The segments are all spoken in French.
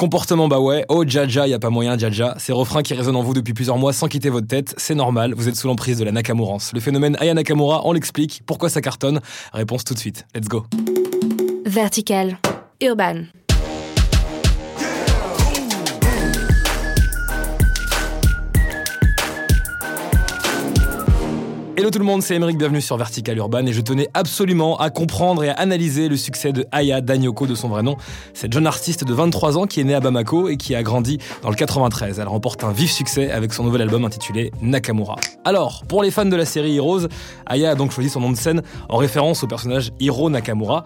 Comportement bah ouais, oh Jaja, y a pas moyen Jaja, ces refrains qui résonnent en vous depuis plusieurs mois sans quitter votre tête, c'est normal, vous êtes sous l'emprise de la Nakamurance. Le phénomène Aya Nakamura, on l'explique, pourquoi ça cartonne? Réponse tout de suite, let's go. Vertical, urban. Hello tout le monde, c'est Emeric, bienvenue sur Vertical Urban et je tenais absolument à comprendre et à analyser le succès de Aya Danyoko de son vrai nom, cette jeune artiste de 23 ans qui est née à Bamako et qui a grandi dans le 93. Elle remporte un vif succès avec son nouvel album intitulé Nakamura. Alors, pour les fans de la série Heroes, Aya a donc choisi son nom de scène en référence au personnage Hiro Nakamura.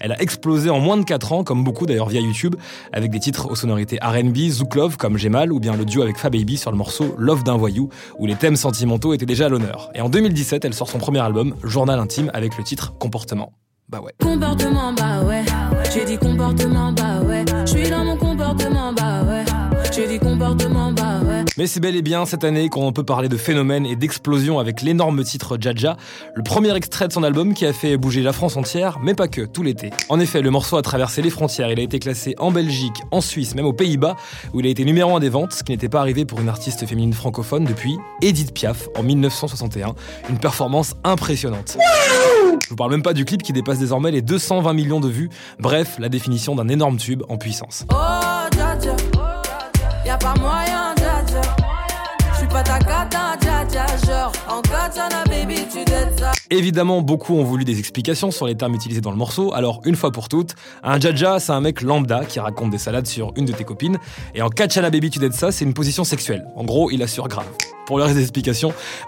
Elle a explosé en moins de 4 ans, comme beaucoup d'ailleurs via YouTube, avec des titres aux sonorités RB, Zouk Love comme J'ai ou bien le duo avec Fababy sur le morceau Love d'un voyou, où les thèmes sentimentaux étaient déjà à l'honneur. Et en 2017, elle sort son premier album, Journal intime, avec le titre Comportement. Bah ouais. Comportement, bah ouais. J'ai dit comportement, bah ouais. Je suis dans mon comportement, bah ouais. J'ai ouais. Mais c'est bel et bien cette année qu'on peut parler de phénomène et d'explosion avec l'énorme titre Jaja, le premier extrait de son album qui a fait bouger la France entière, mais pas que, tout l'été. En effet, le morceau a traversé les frontières, il a été classé en Belgique, en Suisse, même aux Pays-Bas, où il a été numéro 1 des ventes, ce qui n'était pas arrivé pour une artiste féminine francophone depuis Edith Piaf en 1961. Une performance impressionnante. Je vous parle même pas du clip qui dépasse désormais les 220 millions de vues. Bref, la définition d'un énorme tube en puissance. Oh, Évidemment, beaucoup ont voulu des explications sur les termes utilisés dans le morceau, alors une fois pour toutes, un jaja, c'est un mec lambda qui raconte des salades sur une de tes copines, et en Kachana Baby tu dettes ça, c'est une position sexuelle. En gros, il assure grave. Pour le reste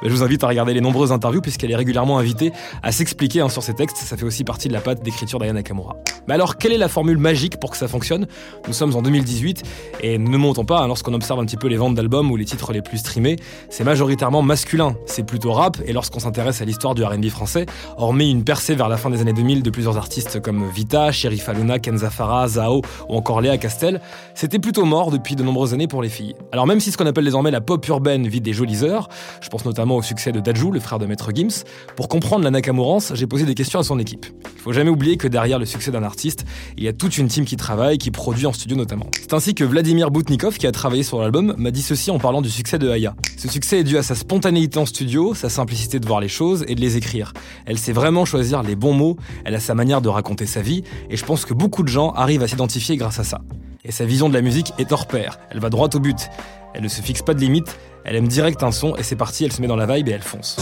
je vous invite à regarder les nombreuses interviews puisqu'elle est régulièrement invitée à s'expliquer hein, sur ses textes, ça fait aussi partie de la patte d'écriture d'Aya Nakamura. Mais alors, quelle est la formule magique pour que ça fonctionne? Nous sommes en 2018 et ne montons pas, hein, lorsqu'on observe un petit peu les ventes d'albums ou les titres les plus streamés, c'est majoritairement masculin, c'est plutôt rap, et lorsqu'on s'intéresse à l'histoire du R&B français, hormis une percée vers la fin des années 2000 de plusieurs artistes comme Vita, Sherif Aluna, Kenza Farah, Zao ou encore Léa Castel, c'était plutôt mort depuis de nombreuses années pour les filles. Alors même si ce qu'on appelle désormais la pop urbaine vit des jolies je pense notamment au succès de Dajou, le frère de Maître Gims, pour comprendre la Nakamurance, j'ai posé des questions à son équipe. Il faut jamais oublier que derrière le succès d'un artiste, il y a toute une team qui travaille, qui produit en studio notamment. C'est ainsi que Vladimir Boutnikov, qui a travaillé sur l'album, m'a dit ceci en parlant du succès de Aya. Ce succès est dû à sa spontanéité en studio, sa simplicité de voir les choses et de les écrire. Elle sait vraiment choisir les bons mots, elle a sa manière de raconter sa vie, et je pense que beaucoup de gens arrivent à s'identifier grâce à ça. Et sa vision de la musique est hors pair, elle va droit au but. Elle ne se fixe pas de limites, elle aime direct un son et c'est parti, elle se met dans la vibe et elle fonce.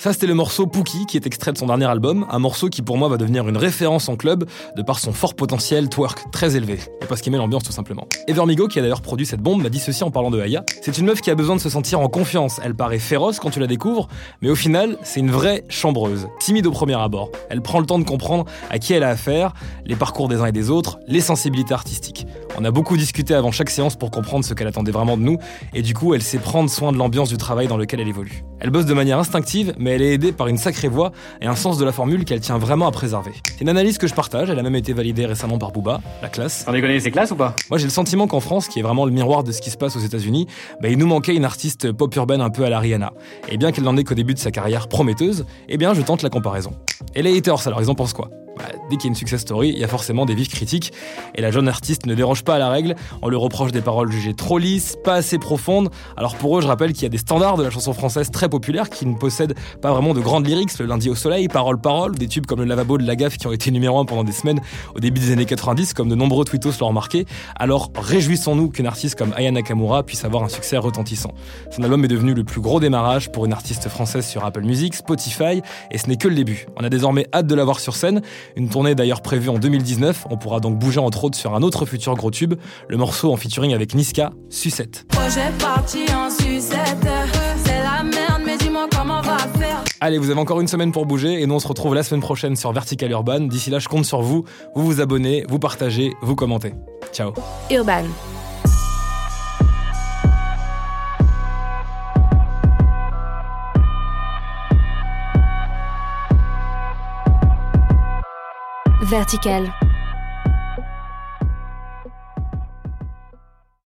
Ça, c'était le morceau Pookie, qui est extrait de son dernier album, un morceau qui pour moi va devenir une référence en club de par son fort potentiel twerk très élevé, et parce qu'il met l'ambiance tout simplement. Evermigo, qui a d'ailleurs produit cette bombe, m'a dit ceci en parlant de Aya. C'est une meuf qui a besoin de se sentir en confiance. Elle paraît féroce quand tu la découvres, mais au final, c'est une vraie chambreuse, timide au premier abord. Elle prend le temps de comprendre à qui elle a affaire, les parcours des uns et des autres, les sensibilités artistiques. On a beaucoup discuté avant chaque séance pour comprendre ce qu'elle attendait vraiment de nous, et du coup, elle sait prendre soin de l'ambiance du travail dans lequel elle évolue. Elle bosse de manière instinctive, mais elle est aidée par une sacrée voix et un sens de la formule qu'elle tient vraiment à préserver. C'est une analyse que je partage, elle a même été validée récemment par Booba, la classe. Sans déconner, c'est classe ou pas? Moi j'ai le sentiment qu'en France, qui est vraiment le miroir de ce qui se passe aux États-Unis, bah, il nous manquait une artiste pop urbaine un peu à la Rihanna. Et bien qu'elle n'en est qu'au début de sa carrière prometteuse, eh bien je tente la comparaison. Et les haters, alors ils en pensent quoi? Bah, Dès qu'il y a une success story, il y a forcément des vifs critiques, et la jeune artiste ne déroge pas à la règle, on lui reproche des paroles jugées trop lisses, pas assez profondes. Alors pour eux, je rappelle qu'il y a des standards de la chanson française très populaires qui ne possèdent pas vraiment de grandes lyrics, le lundi au soleil, parole parole, des tubes comme le lavabo de la gaffe qui ont été numéro 1 pendant des semaines au début des années 90, comme de nombreux tweetos l'ont remarqué. Alors réjouissons-nous qu'une artiste comme Aya Nakamura puisse avoir un succès retentissant. Son album est devenu le plus gros démarrage pour une artiste française sur Apple Music, Spotify, et ce n'est que le début. On a désormais hâte de la voir sur scène, une tournée d'ailleurs prévue en 2019, on pourra donc bouger entre autres sur un autre futur gros tube, le morceau en featuring avec Niska, Sucette. Projet parti en sucette. C'est la merde, mais dis-moi comment on va faire. Allez, vous avez encore une semaine pour bouger et nous on se retrouve la semaine prochaine sur Vertical Urban. D'ici là, je compte sur vous. Vous vous abonnez, vous partagez, vous commentez. Ciao. Urban. Vertical.